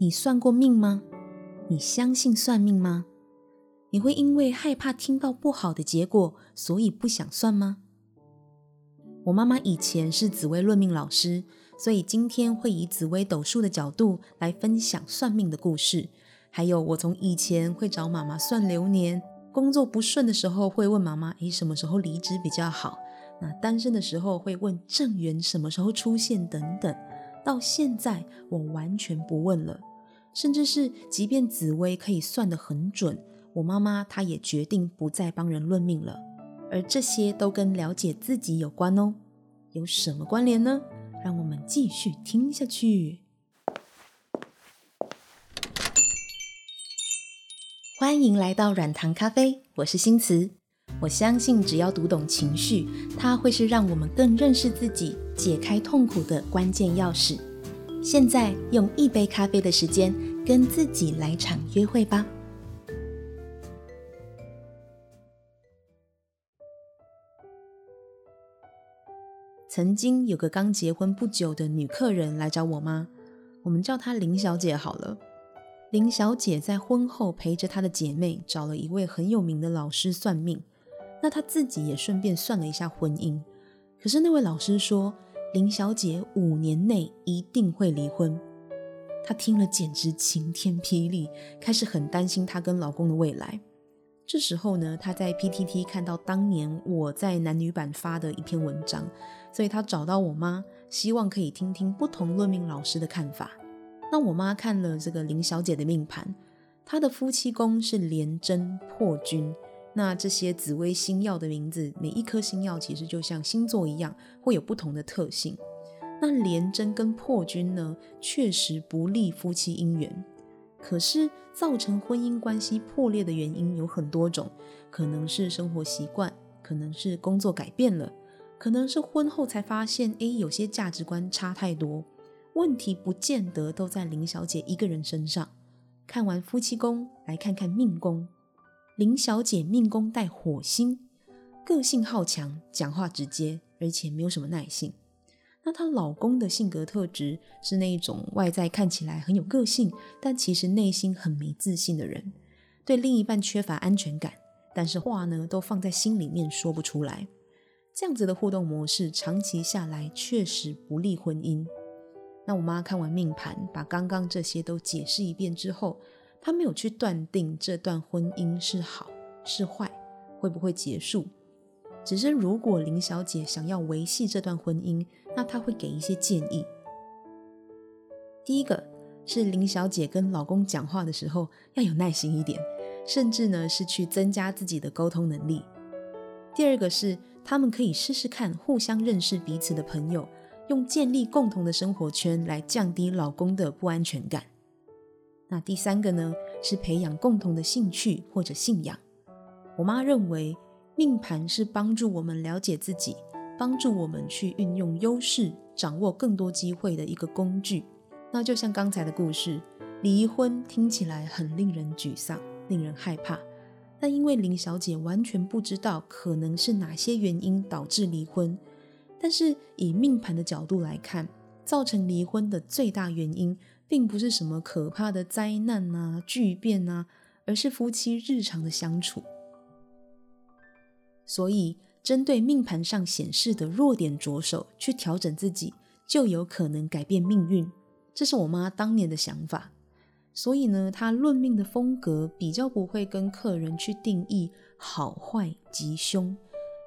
你算过命吗？你相信算命吗？你会因为害怕听到不好的结果，所以不想算吗？我妈妈以前是紫微论命老师，所以今天会以紫微斗数的角度来分享算命的故事。还有，我从以前会找妈妈算流年，工作不顺的时候会问妈妈：“诶，什么时候离职比较好？”那单身的时候会问正缘什么时候出现等等。到现在，我完全不问了，甚至是即便紫薇可以算得很准。我妈妈她也决定不再帮人论命了，而这些都跟了解自己有关哦。有什么关联呢？让我们继续听下去。欢迎来到软糖咖啡，我是新慈。我相信只要读懂情绪，它会是让我们更认识自己、解开痛苦的关键钥匙。现在用一杯咖啡的时间，跟自己来场约会吧。曾经有个刚结婚不久的女客人来找我妈，我们叫她林小姐好了。林小姐在婚后陪着她的姐妹找了一位很有名的老师算命，那她自己也顺便算了一下婚姻。可是那位老师说，林小姐五年内一定会离婚。她听了简直晴天霹雳，开始很担心她跟老公的未来。这时候呢，她在 PTT 看到当年我在男女版发的一篇文章。所以她找到我妈，希望可以听听不同论命老师的看法。那我妈看了这个林小姐的命盘，她的夫妻宫是廉贞破军。那这些紫微星曜的名字，每一颗星曜其实就像星座一样，会有不同的特性。那廉贞跟破军呢，确实不利夫妻姻缘。可是造成婚姻关系破裂的原因有很多种，可能是生活习惯，可能是工作改变了。可能是婚后才发现，诶，有些价值观差太多。问题不见得都在林小姐一个人身上。看完夫妻宫，来看看命宫。林小姐命宫带火星，个性好强，讲话直接，而且没有什么耐性。那她老公的性格特质是那一种外在看起来很有个性，但其实内心很没自信的人，对另一半缺乏安全感，但是话呢都放在心里面说不出来。这样子的互动模式，长期下来确实不利婚姻。那我妈看完命盘，把刚刚这些都解释一遍之后，她没有去断定这段婚姻是好是坏，会不会结束。只是如果林小姐想要维系这段婚姻，那她会给一些建议。第一个是林小姐跟老公讲话的时候要有耐心一点，甚至呢是去增加自己的沟通能力。第二个是。他们可以试试看互相认识彼此的朋友，用建立共同的生活圈来降低老公的不安全感。那第三个呢，是培养共同的兴趣或者信仰。我妈认为命盘是帮助我们了解自己，帮助我们去运用优势，掌握更多机会的一个工具。那就像刚才的故事，离婚听起来很令人沮丧，令人害怕。但因为林小姐完全不知道可能是哪些原因导致离婚，但是以命盘的角度来看，造成离婚的最大原因，并不是什么可怕的灾难啊、巨变啊，而是夫妻日常的相处。所以，针对命盘上显示的弱点着手去调整自己，就有可能改变命运。这是我妈当年的想法。所以呢，她论命的风格比较不会跟客人去定义好坏吉凶。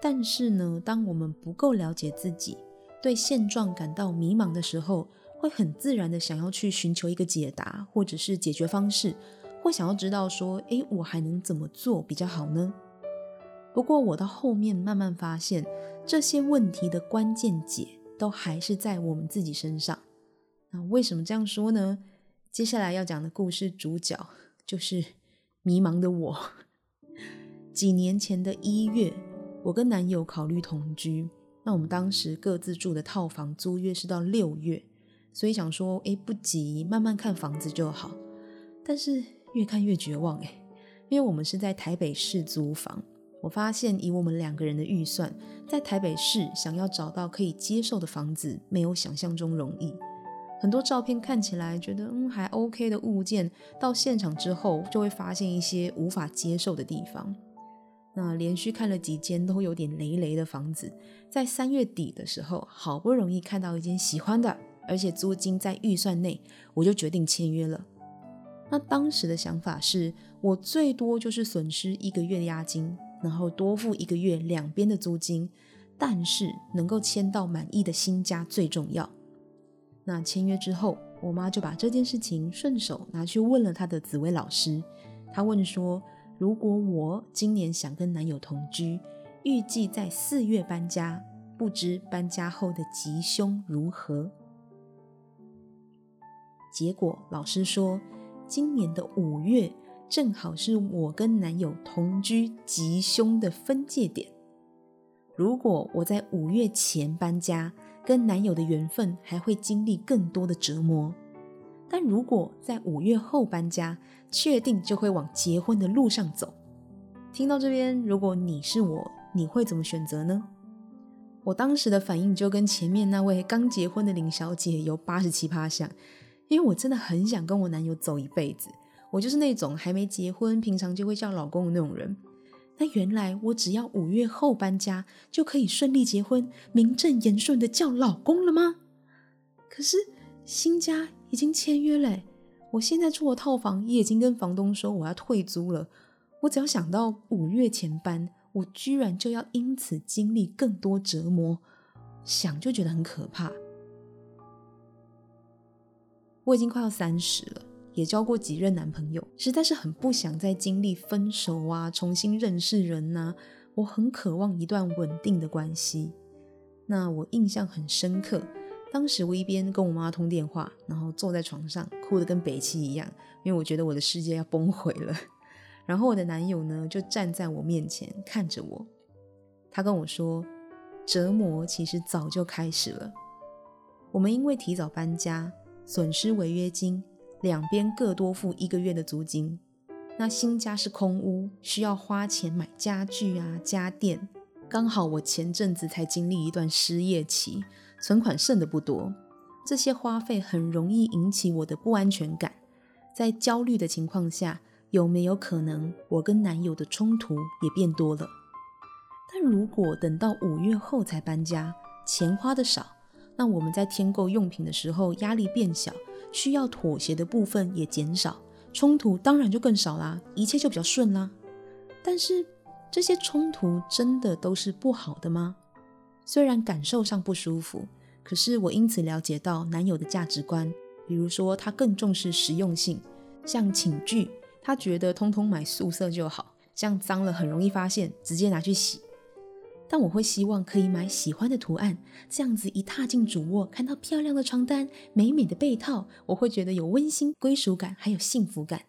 但是呢，当我们不够了解自己，对现状感到迷茫的时候，会很自然的想要去寻求一个解答，或者是解决方式，会想要知道说，诶，我还能怎么做比较好呢？不过我到后面慢慢发现，这些问题的关键解都还是在我们自己身上。那为什么这样说呢？接下来要讲的故事主角就是迷茫的我。几年前的一月，我跟男友考虑同居，那我们当时各自住的套房租约是到六月，所以想说，哎，不急，慢慢看房子就好。但是越看越绝望，哎，因为我们是在台北市租房，我发现以我们两个人的预算，在台北市想要找到可以接受的房子，没有想象中容易。很多照片看起来觉得嗯还 OK 的物件，到现场之后就会发现一些无法接受的地方。那连续看了几间都有点雷雷的房子，在三月底的时候，好不容易看到一间喜欢的，而且租金在预算内，我就决定签约了。那当时的想法是，我最多就是损失一个月的押金，然后多付一个月两边的租金，但是能够签到满意的新家最重要。那签约之后，我妈就把这件事情顺手拿去问了她的紫薇老师，她问说，如果我今年想跟男友同居，预计在四月搬家，不知搬家后的吉凶如何？结果老师说，今年的五月正好是我跟男友同居吉凶的分界点。如果我在五月前搬家，跟男友的缘分还会经历更多的折磨。但如果在五月后搬家，确定就会往结婚的路上走。听到这边，如果你是我，你会怎么选择呢？我当时的反应就跟前面那位刚结婚的林小姐有八十七趴像，因为我真的很想跟我男友走一辈子。我就是那种还没结婚，平常就会叫老公的那种人。那原来我只要五月后搬家，就可以顺利结婚，名正言顺的叫老公了吗？可是新家已经签约了。我现在住的套房也已经跟房东说我要退租了。我只要想到五月前搬，我居然就要因此经历更多折磨，想就觉得很可怕。我已经快要三十了，也交过几任男朋友，实在是很不想再经历分手啊，重新认识人呐。我很渴望一段稳定的关系。那我印象很深刻。当时我一边跟我妈通电话，然后坐在床上哭得跟北七一样，因为我觉得我的世界要崩毁了。然后我的男友呢，就站在我面前看着我，他跟我说：“折磨其实早就开始了。我们因为提早搬家，损失违约金，两边各多付一个月的租金。那新家是空屋，需要花钱买家具啊、家电。刚好我前阵子才经历一段失业期。”存款剩的不多，这些花费很容易引起我的不安全感。在焦虑的情况下，有没有可能我跟男友的冲突也变多了？但如果等到五月后才搬家，钱花的少，那我们在添购用品的时候压力变小，需要妥协的部分也减少，冲突当然就更少啦，一切就比较顺啦。但是这些冲突真的都是不好的吗？虽然感受上不舒服，可是我因此了解到男友的价值观。比如说，他更重视实用性，像寝具，他觉得通通买素色就好，像脏了很容易发现，直接拿去洗。但我会希望可以买喜欢的图案，这样子一踏进主卧，看到漂亮的床单、美美的被套，我会觉得有温馨归属感，还有幸福感。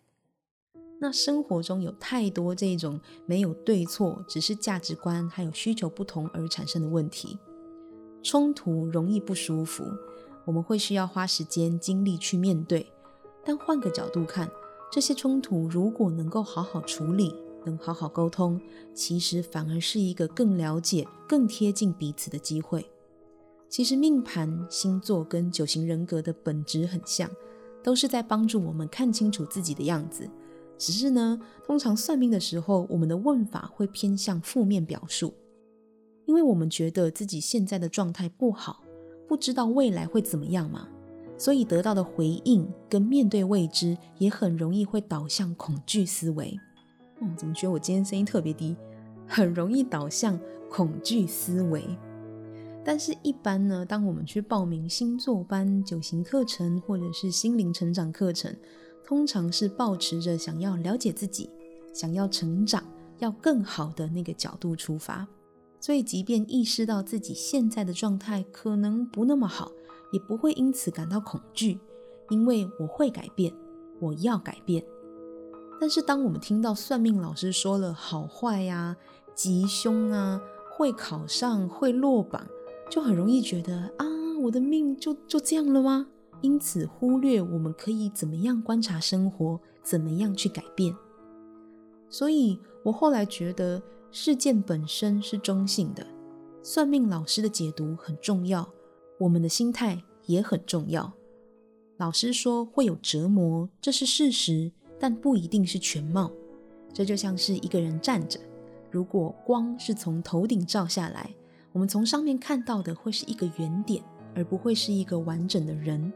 那生活中有太多这种没有对错，只是价值观还有需求不同而产生的问题，冲突容易不舒服，我们会需要花时间精力去面对。但换个角度看，这些冲突如果能够好好处理，能好好沟通，其实反而是一个更了解、更贴近彼此的机会。其实命盘、星座跟九型人格的本质很像，都是在帮助我们看清楚自己的样子。只是呢，通常算命的时候，我们的问法会偏向负面表述，因为我们觉得自己现在的状态不好，不知道未来会怎么样嘛，所以得到的回应跟面对未知，也很容易会导向恐惧思维。嗯，怎么觉得我今天声音特别低？很容易导向恐惧思维。但是，一般呢，当我们去报名星座班、九型课程，或者是心灵成长课程。通常是抱持着想要了解自己、想要成长、要更好的那个角度出发，所以即便意识到自己现在的状态可能不那么好，也不会因此感到恐惧，因为我会改变，我要改变。但是当我们听到算命老师说了好坏呀、吉凶啊、会考上、会落榜，就很容易觉得啊，我的命就就这样了吗？因此，忽略我们可以怎么样观察生活，怎么样去改变。所以我后来觉得，事件本身是中性的，算命老师的解读很重要，我们的心态也很重要。老师说会有折磨，这是事实，但不一定是全貌。这就像是一个人站着，如果光是从头顶照下来，我们从上面看到的会是一个圆点，而不会是一个完整的人。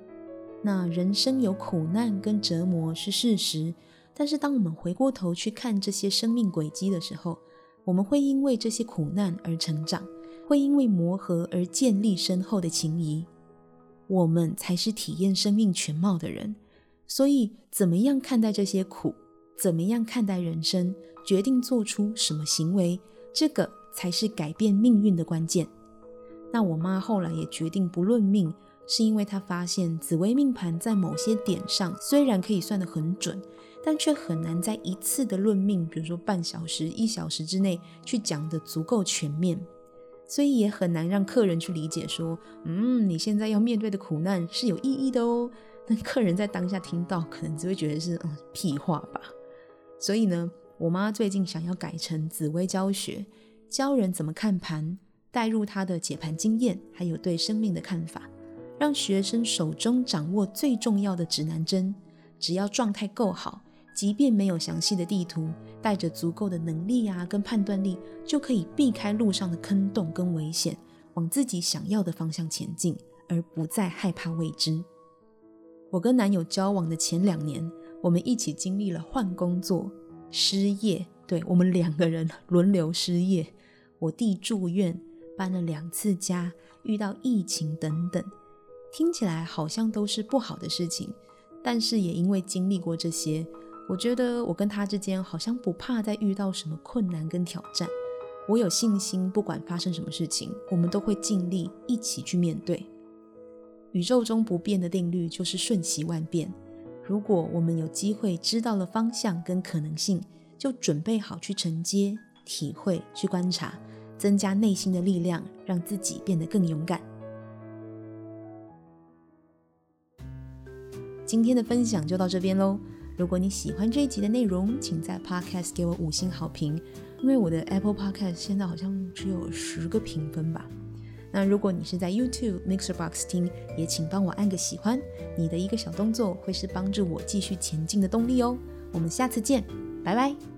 那人生有苦难跟折磨是事实，但是当我们回过头去看这些生命轨迹的时候，我们会因为这些苦难而成长，会因为磨合而建立深厚的情谊。我们才是体验生命全貌的人，所以怎么样看待这些苦，怎么样看待人生，决定做出什么行为，这个才是改变命运的关键。那我妈后来也决定不论命，是因为她发现紫微命盘在某些点上虽然可以算得很准，但却很难在一次的论命，比如说半小时、一小时之内去讲得足够全面。所以也很难让客人去理解说，嗯，你现在要面对的苦难是有意义的哦。但客人在当下听到，可能只会觉得是嗯屁话吧。所以呢，我妈最近想要改成紫微教学，教人怎么看盘，带入她的解盘经验，还有对生命的看法，让学生手中掌握最重要的指南针，只要状态够好。即便没有详细的地图，带着足够的能力啊跟判断力，就可以避开路上的坑洞跟危险，往自己想要的方向前进，而不再害怕未知。我跟男友交往的前两年，我们一起经历了换工作、失业，对，我们两个人轮流失业。我弟住院，搬了两次家，遇到疫情等等，听起来好像都是不好的事情，但是也因为经历过这些。我觉得我跟他之间好像不怕再遇到什么困难跟挑战，我有信心，不管发生什么事情，我们都会尽力一起去面对。宇宙中不变的定律就是瞬息万变。如果我们有机会知道了方向跟可能性，就准备好去承接、体会、去观察，增加内心的力量，让自己变得更勇敢。今天的分享就到这边喽。如果你喜欢这一集的内容，请在 Podcast 给我五星好评，因为我的 Apple Podcast 现在好像只有十个评分吧。那如果你是在 YouTube Mixerbox 听，也请帮我按个喜欢，你的一个小动作会是帮助我继续前进的动力哦。我们下次见，拜拜。